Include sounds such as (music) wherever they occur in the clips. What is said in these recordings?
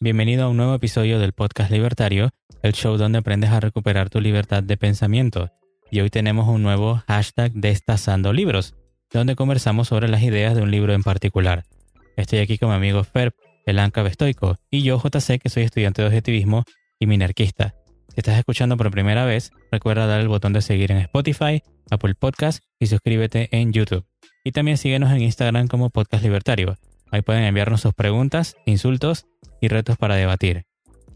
Bienvenido a un nuevo episodio del podcast libertario, el show donde aprendes a recuperar tu libertad de pensamiento. Y hoy tenemos un nuevo hashtag Destazando Libros, donde conversamos sobre las ideas de un libro en particular. Estoy aquí con mi amigo Ferb, el Anca Bestoico, y yo, JC, que soy estudiante de objetivismo y minarquista. Si estás escuchando por primera vez, recuerda dar el botón de seguir en Spotify, Apple Podcast y suscríbete en YouTube. Y también síguenos en Instagram como Podcast Libertario. Ahí pueden enviarnos sus preguntas, insultos y retos para debatir.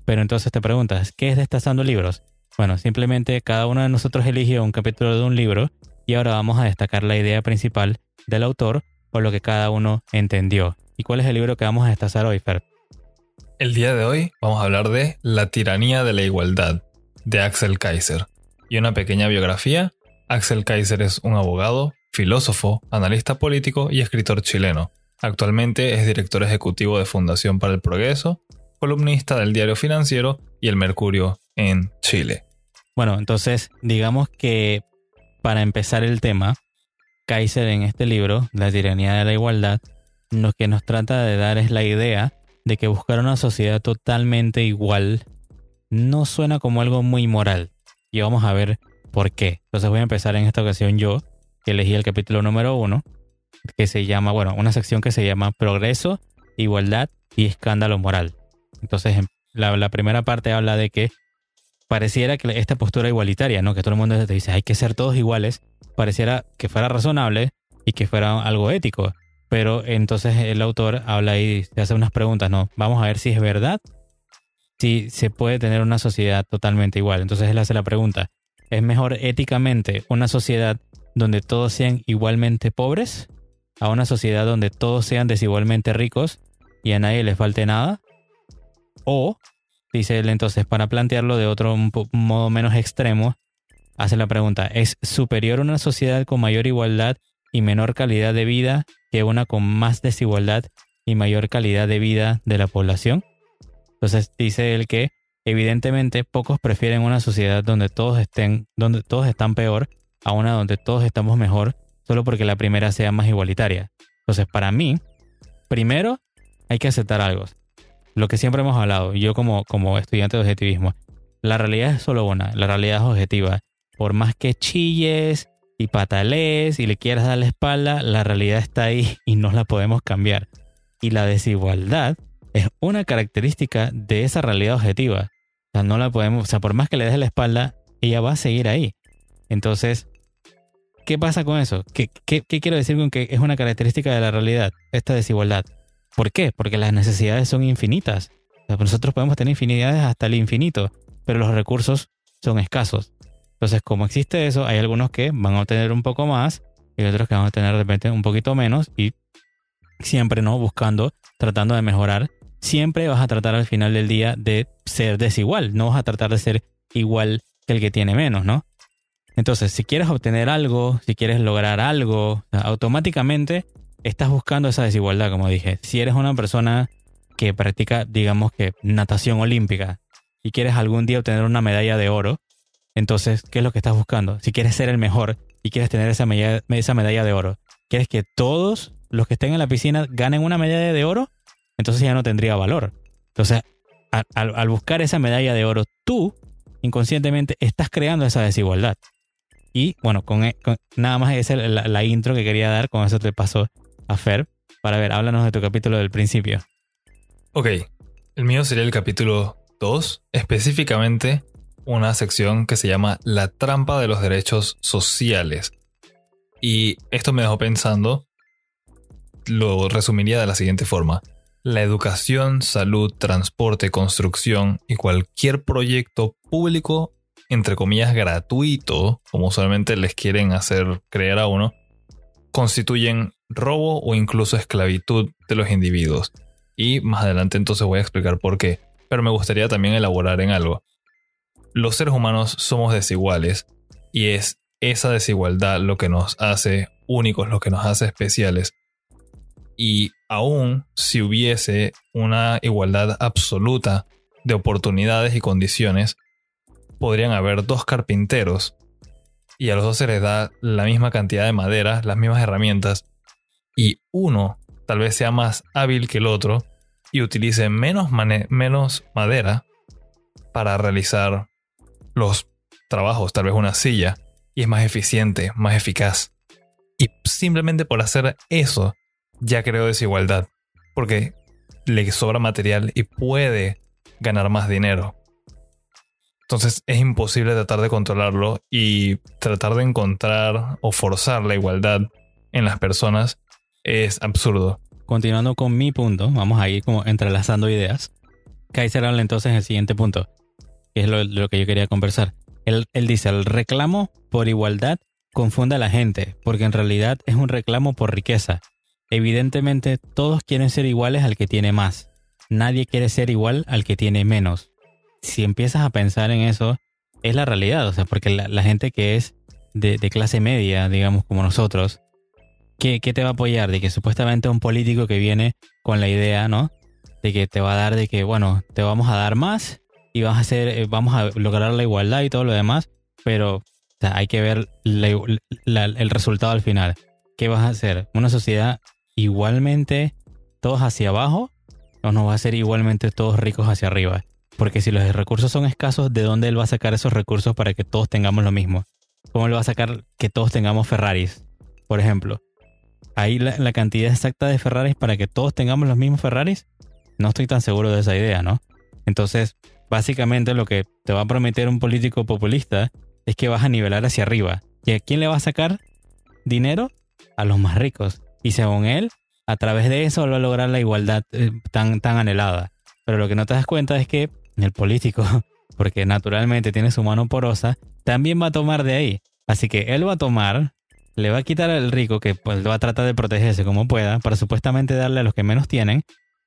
Pero entonces te preguntas, ¿qué es Destazando Libros? Bueno, simplemente cada uno de nosotros eligió un capítulo de un libro y ahora vamos a destacar la idea principal del autor o lo que cada uno entendió. ¿Y cuál es el libro que vamos a destazar hoy, Fer? El día de hoy vamos a hablar de La tiranía de la igualdad, de Axel Kaiser. Y una pequeña biografía. Axel Kaiser es un abogado, filósofo, analista político y escritor chileno. Actualmente es director ejecutivo de Fundación para el Progreso, columnista del Diario Financiero y El Mercurio en Chile. Bueno, entonces digamos que para empezar el tema, Kaiser en este libro, La tiranía de la igualdad, lo que nos trata de dar es la idea de que buscar una sociedad totalmente igual no suena como algo muy moral. Y vamos a ver por qué. Entonces voy a empezar en esta ocasión yo, que elegí el capítulo número uno, que se llama, bueno, una sección que se llama Progreso, Igualdad y Escándalo Moral. Entonces la, la primera parte habla de que pareciera que esta postura igualitaria, ¿no? Que todo el mundo te dice hay que ser todos iguales, pareciera que fuera razonable y que fuera algo ético. Pero entonces el autor habla y se hace unas preguntas, ¿no? Vamos a ver si es verdad, si se puede tener una sociedad totalmente igual. Entonces él hace la pregunta, ¿es mejor éticamente una sociedad donde todos sean igualmente pobres a una sociedad donde todos sean desigualmente ricos y a nadie les falte nada? O, dice él entonces, para plantearlo de otro modo menos extremo, hace la pregunta, ¿es superior una sociedad con mayor igualdad y menor calidad de vida que una con más desigualdad y mayor calidad de vida de la población. Entonces dice él que evidentemente pocos prefieren una sociedad donde todos estén, donde todos están peor, a una donde todos estamos mejor, solo porque la primera sea más igualitaria. Entonces, para mí, primero hay que aceptar algo. Lo que siempre hemos hablado, yo como, como estudiante de objetivismo, la realidad es solo una, la realidad es objetiva. Por más que chilles, y patalees y le quieras dar la espalda, la realidad está ahí y no la podemos cambiar. Y la desigualdad es una característica de esa realidad objetiva. O sea, no la podemos, o sea, por más que le des la espalda, ella va a seguir ahí. Entonces, ¿qué pasa con eso? ¿Qué, quiero decir con que es una característica de la realidad, esta desigualdad? ¿Por qué? Porque las necesidades son infinitas. nosotros podemos tener infinidades hasta el infinito, pero los recursos son escasos. Entonces, como existe eso, hay algunos que van a obtener un poco más y otros que van a tener de repente un poquito menos y siempre no buscando, tratando de mejorar. Siempre vas a tratar al final del día de ser desigual, no vas a tratar de ser igual que el que tiene menos, ¿no? Entonces, si quieres obtener algo, si quieres lograr algo, automáticamente estás buscando esa desigualdad, como dije. Si eres una persona que practica, digamos que natación olímpica y quieres algún día obtener una medalla de oro, entonces, ¿qué es lo que estás buscando? Si quieres ser el mejor y quieres tener esa medalla, de oro, ¿quieres que todos los que estén en la piscina ganen una medalla de oro? Entonces ya no tendría valor. Entonces, al, buscar esa medalla de oro, tú inconscientemente estás creando esa desigualdad. Y bueno, con, e, nada más esa es la, la, intro que quería dar, con eso te paso a Fer. Para ver, háblanos de tu capítulo del principio. Ok, el mío sería el capítulo 2, específicamente una sección que se llama La trampa de los derechos sociales. Y esto me dejó pensando, lo resumiría de la siguiente forma. La educación, salud, transporte, construcción y cualquier proyecto público, entre comillas, gratuito, como usualmente les quieren hacer creer a uno, constituyen robo o incluso esclavitud de los individuos. Y más adelante entonces voy a explicar por qué. Pero me gustaría también elaborar en algo los seres humanos somos desiguales y es esa desigualdad lo que nos hace únicos, lo que nos hace especiales. Y aún si hubiese una igualdad absoluta de oportunidades y condiciones, podrían haber dos carpinteros y a los dos se les da la misma cantidad de madera, las mismas herramientas, y uno tal vez sea más hábil que el otro, y utilice menos, menos madera para realizar los trabajos, tal vez una silla, y es más eficiente, más eficaz. Y simplemente por hacer eso, ya creo desigualdad, porque le sobra material y puede ganar más dinero. Entonces es imposible tratar de controlarlo y tratar de encontrar o forzar la igualdad en las personas es absurdo. Continuando con mi punto, vamos a ir como entrelazando ideas. Kaiser habla entonces en el siguiente punto, que es lo, que yo quería conversar. Él, él dice, el reclamo por igualdad confunde a la gente, porque en realidad es un reclamo por riqueza. Evidentemente todos quieren ser iguales al que tiene más. Nadie quiere ser igual al que tiene menos. Si empiezas a pensar en eso, es la realidad, o sea, porque la, gente que es de, clase media, digamos como nosotros, ¿qué, te va a apoyar? De que supuestamente un político que viene con la idea, ¿no? De que te va a dar de que, bueno, te vamos a dar más y vas a hacer, eh, vamos a lograr la igualdad y todo lo demás, pero hay que ver el resultado al final. ¿Qué vas a hacer? ¿Una sociedad igualmente todos hacia abajo o nos va a ser igualmente todos ricos hacia arriba? Porque si los recursos son escasos, ¿de dónde él va a sacar esos recursos para que todos tengamos lo mismo? ¿Cómo él va a sacar que todos tengamos Ferraris, por ejemplo? ¿Hay la, cantidad exacta de Ferraris para que todos tengamos los mismos Ferraris? No estoy tan seguro de esa idea, ¿no? Entonces, básicamente lo que te va a prometer un político populista es que vas a nivelar hacia arriba. ¿Y a quién le va a sacar dinero? A los más ricos. Y según él, a través de eso va a lograr la igualdad eh, tan, tan anhelada. Pero lo que no te das cuenta es que el político, (laughs) porque naturalmente tiene su mano porosa, también va a tomar de ahí. Así que él va a tomar le va a quitar al rico que pues, va a tratar de protegerse como pueda para supuestamente darle a los que menos tienen,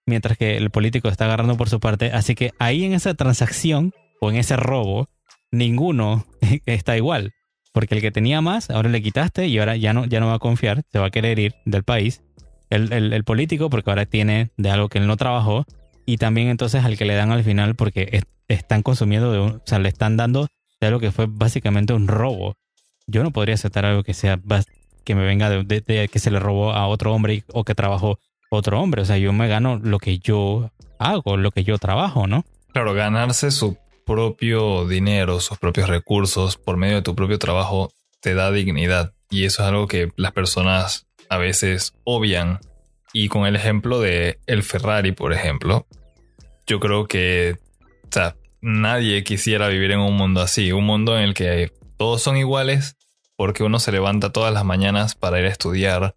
mientras que el político está agarrando por su parte. Así que ahí en esa transacción o en ese robo, ninguno (laughs) está igual. Porque el que tenía más, ahora le quitaste y ahora ya no, ya no va a confiar, se va a querer ir del país. El, político, porque ahora tiene de algo que él no trabajó. Y también entonces al que le dan al final, porque están consumiendo, de o sea, le están dando de algo que fue básicamente un robo yo no podría aceptar algo que sea que me venga de, que se le robó a otro hombre o que trabajó otro hombre. O sea, yo me gano lo que yo hago, lo que yo trabajo, ¿no? Claro, ganarse su propio dinero, sus propios recursos por medio de tu propio trabajo te da dignidad. Y eso es algo que las personas a veces obvian. Y con el ejemplo de el Ferrari, por ejemplo, yo creo que o sea, nadie quisiera vivir en un mundo así, un mundo en el que todos son iguales porque uno se levanta todas las mañanas para ir a estudiar,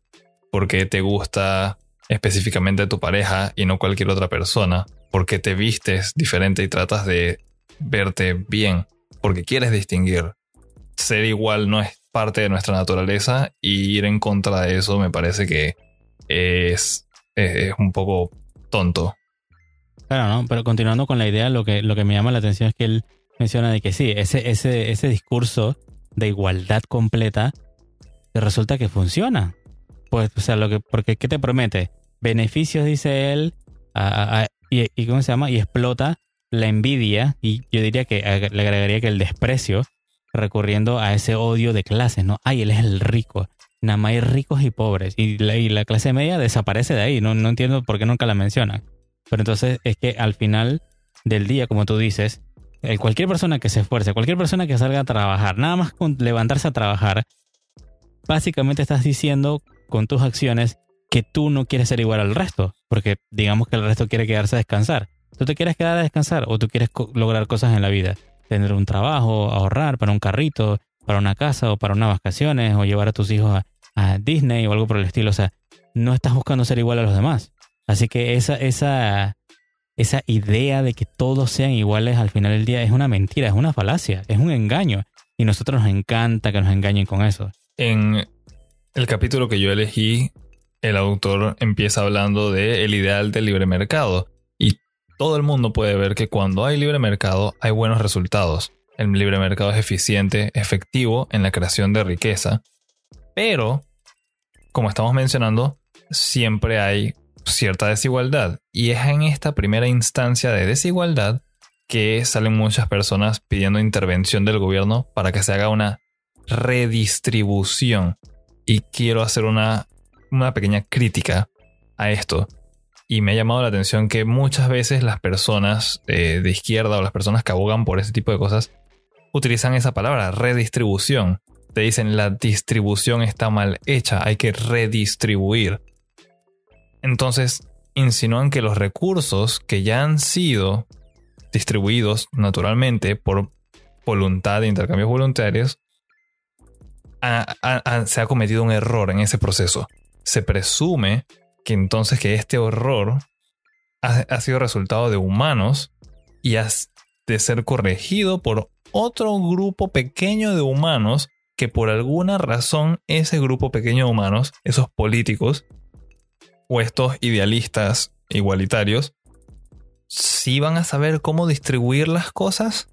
porque te gusta específicamente tu pareja y no cualquier otra persona, porque te vistes diferente y tratas de verte bien, porque quieres distinguir. Ser igual no es parte de nuestra naturaleza y ir en contra de eso me parece que es, es, un poco tonto. Claro, ¿no? Pero continuando con la idea, lo que, lo que me llama la atención es que él menciona de que sí, ese, ese, ese discurso de igualdad completa resulta que funciona. Pues, o sea, lo que, porque ¿qué te promete? Beneficios, dice él, y, ¿cómo se llama? Y explota la envidia, y yo diría que le agregaría que el desprecio, recurriendo a ese odio de clases, ¿no? Ay, él es el rico. Nada más hay ricos y pobres. Y la, y la clase media desaparece de ahí. No, no entiendo por qué nunca la mencionan. Pero entonces es que al final del día, como tú dices, cualquier persona que se esfuerce, cualquier persona que salga a trabajar, nada más con levantarse a trabajar, básicamente estás diciendo con tus acciones que tú no quieres ser igual al resto, porque digamos que el resto quiere quedarse a descansar. ¿Tú te quieres quedar a descansar o tú quieres lograr cosas en la vida? Tener un trabajo, ahorrar para un carrito, para una casa o para unas vacaciones o llevar a tus hijos a, a Disney o algo por el estilo. O sea, no estás buscando ser igual a los demás. Así que esa, esa, esa idea de que todos sean iguales al final del día es una mentira, es una falacia, es un engaño. Y nosotros nos encanta que nos engañen con eso. En el capítulo que yo elegí, el autor empieza hablando de el ideal del libre mercado. Y todo el mundo puede ver que cuando hay libre mercado hay buenos resultados. El libre mercado es eficiente, efectivo en la creación de riqueza. Pero, como estamos mencionando, siempre hay cierta desigualdad. Y es en esta primera instancia de desigualdad que salen muchas personas pidiendo intervención del gobierno para que se haga una redistribución. Y quiero hacer una, una pequeña crítica a esto. Y me ha llamado la atención que muchas veces las personas eh, de izquierda o las personas que abogan por ese tipo de cosas utilizan esa palabra, redistribución. Te dicen la distribución está mal hecha, hay que redistribuir. Entonces, insinúan que los recursos que ya han sido distribuidos naturalmente por voluntad de intercambios voluntarios, se ha cometido un error en ese proceso. Se presume que entonces que este error ha, sido resultado de humanos y ha de ser corregido por otro grupo pequeño de humanos que por alguna razón ese grupo pequeño de humanos, esos políticos o estos idealistas igualitarios, sí van a saber cómo distribuir las cosas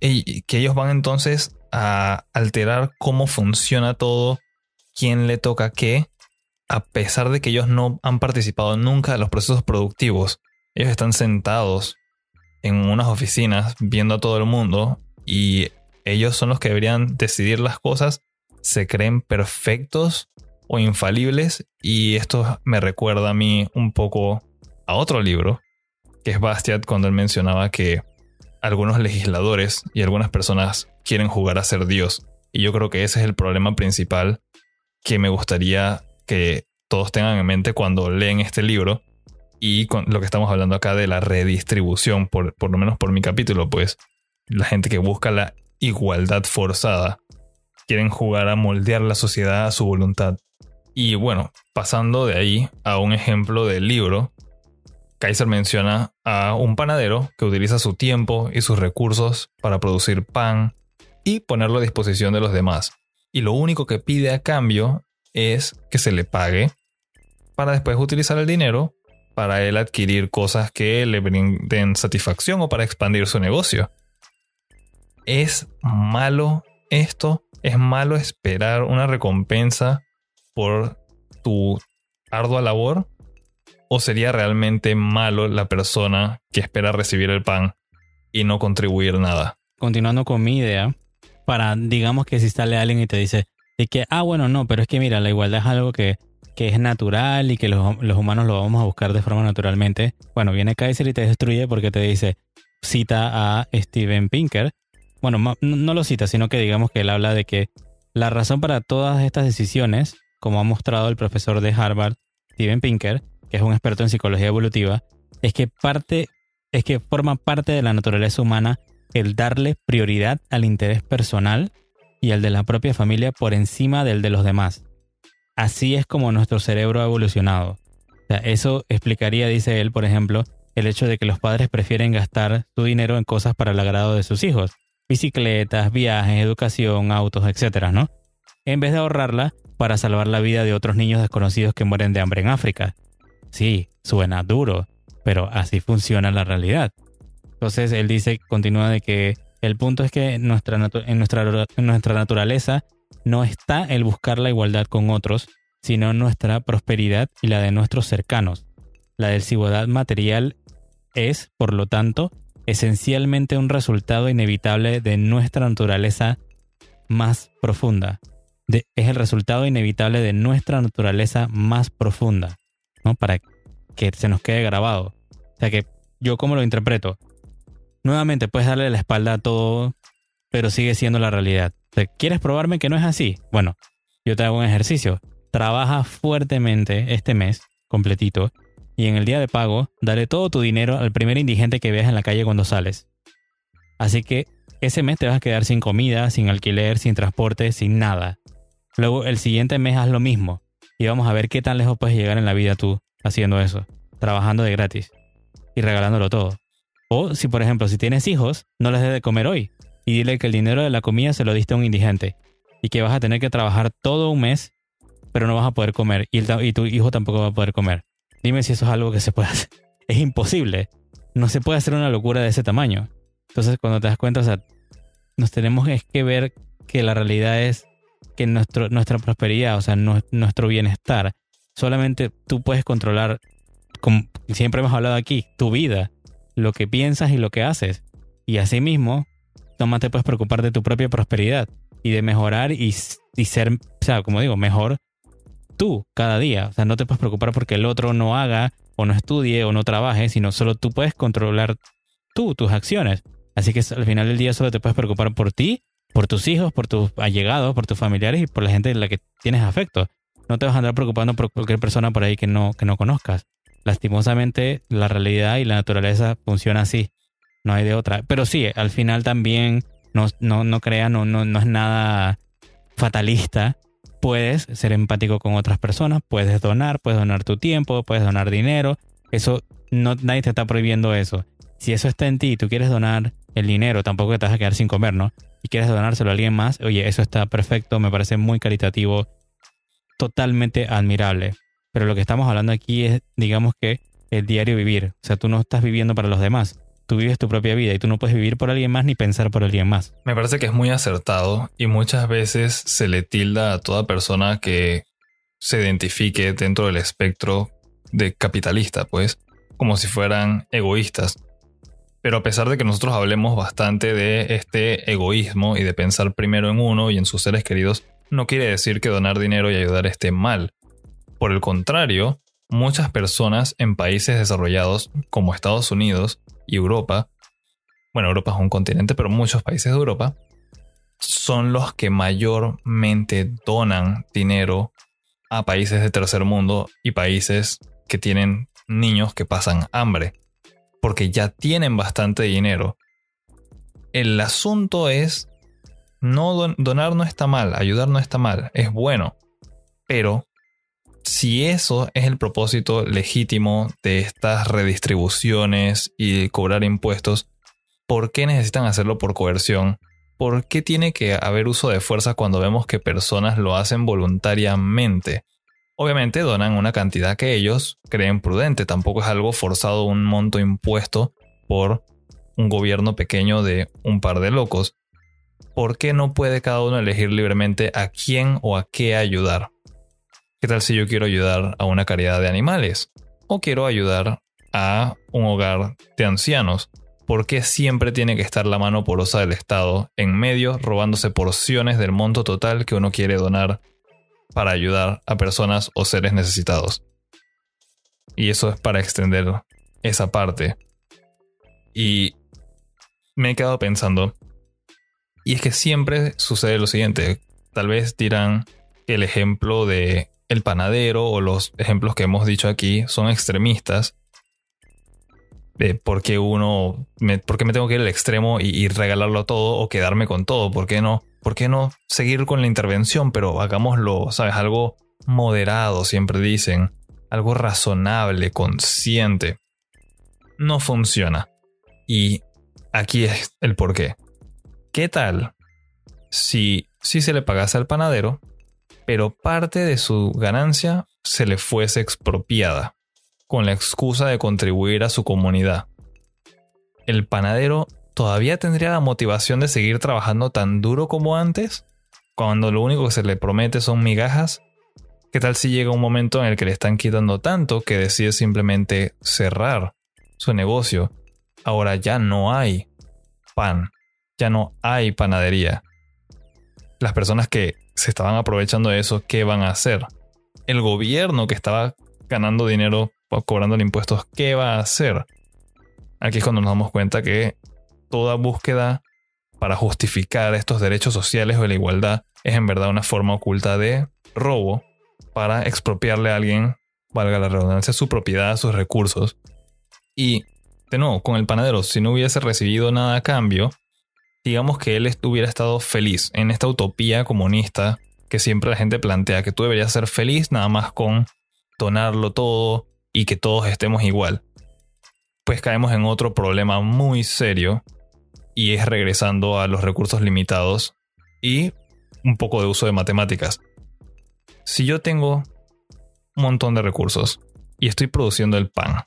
y que ellos van entonces a alterar cómo funciona todo, quién le toca qué, a pesar de que ellos no han participado nunca en los procesos productivos. Ellos están sentados en unas oficinas viendo a todo el mundo y ellos son los que deberían decidir las cosas, se creen perfectos o infalibles y esto me recuerda a mí un poco a otro libro, que es Bastiat cuando él mencionaba que algunos legisladores y algunas personas quieren jugar a ser Dios. Y yo creo que ese es el problema principal que me gustaría que todos tengan en mente cuando leen este libro y con lo que estamos hablando acá de la redistribución, por, por lo menos por mi capítulo, pues la gente que busca la igualdad forzada, quieren jugar a moldear la sociedad a su voluntad. Y bueno, pasando de ahí a un ejemplo del libro, Kaiser menciona a un panadero que utiliza su tiempo y sus recursos para producir pan y ponerlo a disposición de los demás. Y lo único que pide a cambio es que se le pague para después utilizar el dinero para él adquirir cosas que le brinden satisfacción o para expandir su negocio. ¿Es malo esto? ¿Es malo esperar una recompensa por tu ardua labor? ¿O sería realmente malo la persona que espera recibir el pan y no contribuir nada? Continuando con mi idea, para, digamos que si sale alguien y te dice que, ah, bueno, no, pero es que mira, la igualdad es algo que, que es natural y que los, humanos lo vamos a buscar de forma naturalmente. Bueno, viene Kaiser y te destruye porque te dice, cita a Steven Pinker. Bueno, no lo cita, sino que digamos que él habla de que la razón para todas estas decisiones, como ha mostrado el profesor de Harvard, Steven Pinker, que es un experto en psicología evolutiva, es que parte, es que forma parte de la naturaleza humana el darle prioridad al interés personal y al de la propia familia por encima del de los demás. Así es como nuestro cerebro ha evolucionado. eso explicaría, dice él, por ejemplo, el hecho de que los padres prefieren gastar su dinero en cosas para el agrado de sus hijos. Bicicletas, viajes, educación, autos, etc., ¿no? En vez de ahorrarla para salvar la vida de otros niños desconocidos que mueren de hambre en África. Sí, suena duro, pero así funciona la realidad. Entonces él dice, continúa de que el punto es que nuestra en, nuestra, en nuestra naturaleza no está el buscar la igualdad con otros, sino nuestra prosperidad y la de nuestros cercanos. La desigualdad material es, por lo tanto, esencialmente un resultado inevitable de nuestra naturaleza más profunda. es el resultado inevitable de nuestra naturaleza más profunda. ¿no? Para que se nos quede grabado. O sea que yo como lo interpreto. Nuevamente puedes darle la espalda a todo, pero sigue siendo la realidad. ¿Quieres probarme que no es así? Bueno, yo te hago un ejercicio. Trabaja fuertemente este mes, completito, y en el día de pago, dale todo tu dinero al primer indigente que veas en la calle cuando sales. Así que ese mes te vas a quedar sin comida, sin alquiler, sin transporte, sin nada. Luego el siguiente mes haz lo mismo y vamos a ver qué tan lejos puedes llegar en la vida tú haciendo eso, trabajando de gratis y regalándolo todo. O si por ejemplo, si tienes hijos, no les des de comer hoy y dile que el dinero de la comida se lo diste a un indigente y que vas a tener que trabajar todo un mes, pero no vas a poder comer y, y tu hijo tampoco va a poder comer. Dime si eso es algo que se puede hacer. (laughs) Es imposible. No se puede hacer una locura de ese tamaño. Entonces, cuando te das cuenta, o sea, nos tenemos que ver que la realidad es que nuestro, nuestra prosperidad, o sea, nuestro bienestar, solamente tú puedes controlar, como siempre hemos hablado aquí, tu vida, lo que piensas y lo que haces. Y asimismo, más te puedes preocupar de tu propia prosperidad y de mejorar y, y ser, o sea, como digo, mejor tú cada día. O sea, no te puedes preocupar porque el otro no haga o no estudie o no trabaje, sino solo tú puedes controlar tú, tus acciones. Así que al final del día solo te puedes preocupar por ti, por tus hijos, por tus allegados, por tus familiares y por la gente en la que tienes afecto. No te vas a andar preocupando por cualquier persona por ahí que no, que no conozcas. Lastimosamente, la realidad y la naturaleza funciona así. No hay de otra. Pero sí, al final también no, no, no no, no, no es nada fatalista. Puedes ser empático con otras personas, puedes donar, puedes donar tu tiempo, puedes donar dinero. Eso, no, nadie te está prohibiendo eso. Si eso está en ti y tú quieres donar el dinero, tampoco te vas a quedar sin comer, ¿no? Y quieres donárselo a alguien más, oye, eso está perfecto, me parece muy caritativo, totalmente admirable. Pero lo que estamos hablando aquí es, digamos que, el diario vivir. O sea, tú no estás viviendo para los demás tú vives tu propia vida y tú no puedes vivir por alguien más ni pensar por alguien más. Me parece que es muy acertado y muchas veces se le tilda a toda persona que se identifique dentro del espectro de capitalista, pues, como si fueran egoístas. Pero a pesar de que nosotros hablemos bastante de este egoísmo y de pensar primero en uno y en sus seres queridos, no quiere decir que donar dinero y ayudar esté mal. Por el contrario, muchas personas en países desarrollados como Estados Unidos y Europa, bueno, Europa es un continente, pero muchos países de Europa, son los que mayormente donan dinero a países de tercer mundo y países que tienen niños que pasan hambre, porque ya tienen bastante dinero. El asunto es, no donar no está mal, ayudar no está mal, es bueno, pero si eso es el propósito legítimo de estas redistribuciones y cobrar impuestos, ¿por qué necesitan hacerlo por coerción? ¿Por qué tiene que haber uso de fuerza cuando vemos que personas lo hacen voluntariamente? Obviamente donan una cantidad que ellos creen prudente, tampoco es algo forzado un monto impuesto por un gobierno pequeño de un par de locos. ¿Por qué no puede cada uno elegir libremente a quién o a qué ayudar? ¿Qué tal si yo quiero ayudar a una caridad de animales? ¿O quiero ayudar a un hogar de ancianos? ¿Por qué siempre tiene que estar la mano porosa del Estado en medio robándose porciones del monto total que uno quiere donar para ayudar a personas o seres necesitados? Y eso es para extender esa parte. Y me he quedado pensando, y es que siempre sucede lo siguiente, tal vez dirán el ejemplo de el panadero o los ejemplos que hemos dicho aquí son extremistas. Por qué uno, me, por qué me tengo que ir al extremo y, regalarlo todo o quedarme con todo, ¿por qué no? ¿Por qué no seguir con la intervención? Pero hagámoslo, ¿sabes? Algo moderado, siempre dicen. Algo razonable, consciente. No funciona. Y aquí es el por qué. ¿Qué tal si, si se le pagase al panadero pero parte de su ganancia se le fuese expropiada, con la excusa de contribuir a su comunidad. ¿El panadero todavía tendría la motivación de seguir trabajando tan duro como antes? Cuando lo único que se le promete son migajas. ¿Qué tal si llega un momento en el que le están quitando tanto que decide simplemente cerrar su negocio? Ahora ya no hay pan, ya no hay panadería. Las personas que se estaban aprovechando de eso, ¿qué van a hacer? El gobierno que estaba ganando dinero cobrando impuestos, ¿qué va a hacer? Aquí es cuando nos damos cuenta que toda búsqueda para justificar estos derechos sociales o la igualdad es en verdad una forma oculta de robo para expropiarle a alguien, valga la redundancia, su propiedad, sus recursos. Y, de nuevo, con el panadero, si no hubiese recibido nada a cambio, digamos que él hubiera estado feliz en esta utopía comunista que siempre la gente plantea, que tú deberías ser feliz nada más con donarlo todo y que todos estemos igual. Pues caemos en otro problema muy serio y es regresando a los recursos limitados y un poco de uso de matemáticas. Si yo tengo un montón de recursos y estoy produciendo el pan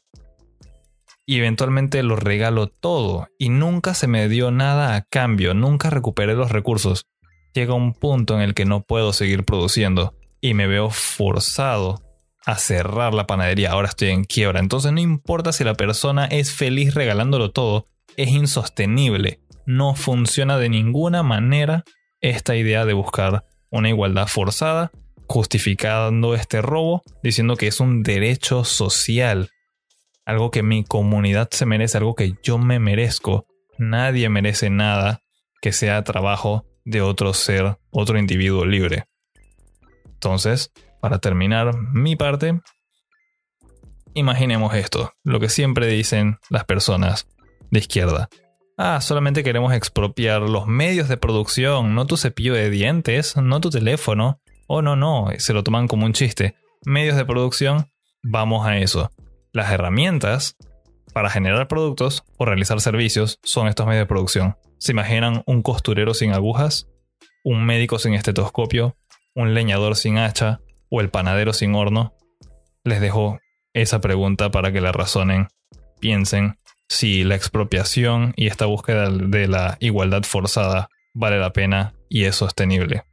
y eventualmente lo regalo todo y nunca se me dio nada a cambio, nunca recuperé los recursos. Llega un punto en el que no puedo seguir produciendo y me veo forzado a cerrar la panadería. Ahora estoy en quiebra. Entonces no importa si la persona es feliz regalándolo todo, es insostenible. No funciona de ninguna manera esta idea de buscar una igualdad forzada justificando este robo, diciendo que es un derecho social, algo que mi comunidad se merece, algo que yo me merezco. Nadie merece nada que sea trabajo de otro ser, otro individuo libre. Entonces, para terminar mi parte, imaginemos esto, lo que siempre dicen las personas de izquierda. Ah, solamente queremos expropiar los medios de producción, no tu cepillo de dientes, no tu teléfono. Oh, no, no, se lo toman como un chiste. Medios de producción, vamos a eso. Las herramientas para generar productos o realizar servicios son estos medios de producción. ¿Se imaginan un costurero sin agujas? ¿Un médico sin estetoscopio? ¿Un leñador sin hacha? ¿O el panadero sin horno? Les dejo esa pregunta para que la razonen, piensen si la expropiación y esta búsqueda de la igualdad forzada vale la pena y es sostenible.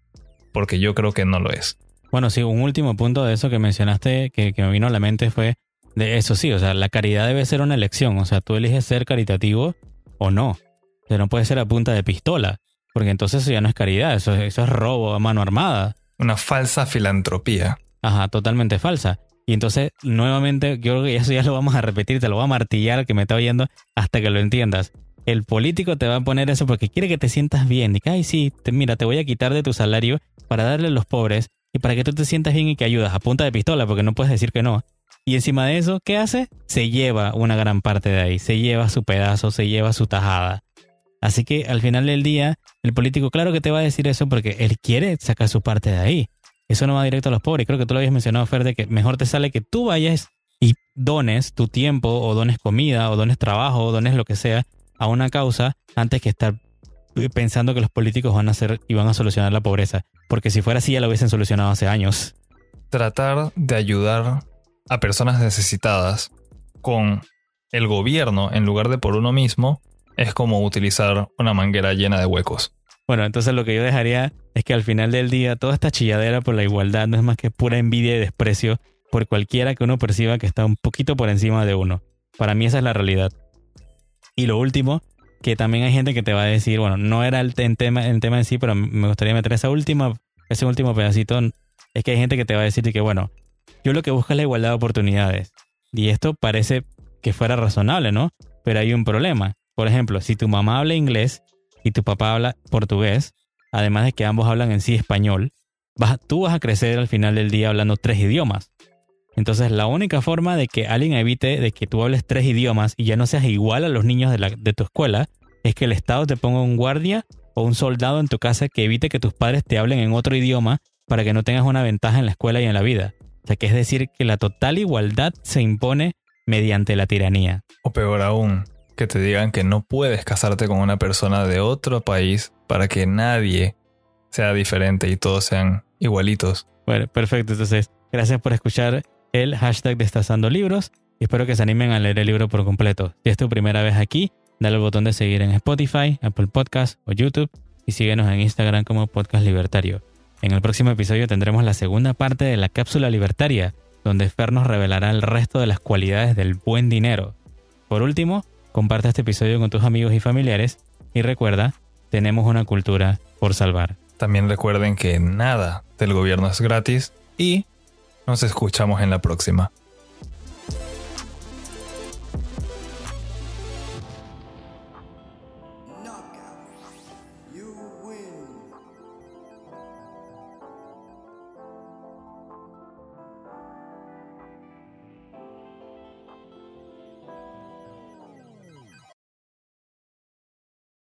Porque yo creo que no lo es. Bueno, sí, un último punto de eso que mencionaste que, me vino a la mente fue de eso sí, o sea, la caridad debe ser una elección, o sea, tú eliges ser caritativo o no. O sea, no puede ser a punta de pistola, porque entonces eso ya no es caridad, eso, eso es robo a mano armada. Una falsa filantropía. Ajá, totalmente falsa. Y entonces, nuevamente, yo creo que eso ya lo vamos a repetir, te lo voy a martillar que me está oyendo hasta que lo entiendas. El político te va a poner eso porque quiere que te sientas bien. Y que, ay, sí, mira, te voy a quitar de tu salario para darle a los pobres y para que tú te sientas bien y que ayudas a punta de pistola, porque no puedes decir que no. Y encima de eso, ¿qué hace? Se lleva una gran parte de ahí, se lleva su pedazo, se lleva su tajada. Así que al final del día, el político, claro que te va a decir eso porque él quiere sacar su parte de ahí eso no va directo a los pobres. Creo que tú lo habías mencionado, Fer, de que mejor te sale que tú vayas y dones tu tiempo, o dones comida, o dones trabajo, o dones lo que sea, a una causa, antes que estar pensando que los políticos van a hacer y van a solucionar la pobreza. Porque si fuera así, ya lo hubiesen solucionado hace años. Tratar de ayudar a personas necesitadas con el gobierno en lugar de por uno mismo es como utilizar una manguera llena de huecos. Bueno, entonces lo que yo dejaría es que al final del día toda esta chilladera por la igualdad no es más que pura envidia y desprecio por cualquiera que uno perciba que está un poquito por encima de uno. Para mí esa es la realidad. Y lo último, que también hay gente que te va a decir, bueno, no era el, tema, el tema en sí, pero me gustaría meter esa última, ese último pedacito, es que hay gente que te va a decir que, bueno, yo lo que busco es la igualdad de oportunidades. Y esto parece que fuera razonable, ¿no? Pero hay un problema. Por ejemplo, si tu mamá habla inglés y tu papá habla portugués, además de que ambos hablan en sí español, vas, tú vas a crecer al final del día hablando tres idiomas. Entonces la única forma de que alguien evite de que tú hables tres idiomas y ya no seas igual a los niños de, la, de tu escuela es que el Estado te ponga un guardia o un soldado en tu casa que evite que tus padres te hablen en otro idioma para que no tengas una ventaja en la escuela y en la vida. O sea que es decir que la total igualdad se impone mediante la tiranía. O peor aún, que te digan que no puedes casarte con una persona de otro país para que nadie sea diferente y todos sean igualitos. Bueno, perfecto. Entonces, gracias por escuchar el hashtag Destazando Libros y espero que se animen a leer el libro por completo. Si es tu primera vez aquí, dale el botón de seguir en Spotify, Apple Podcast o YouTube y síguenos en Instagram como Podcast Libertario. En el próximo episodio tendremos la segunda parte de la cápsula libertaria, donde Fer nos revelará el resto de las cualidades del buen dinero. Por último, Comparte este episodio con tus amigos y familiares y recuerda, tenemos una cultura por salvar. También recuerden que nada del gobierno es gratis y nos escuchamos en la próxima.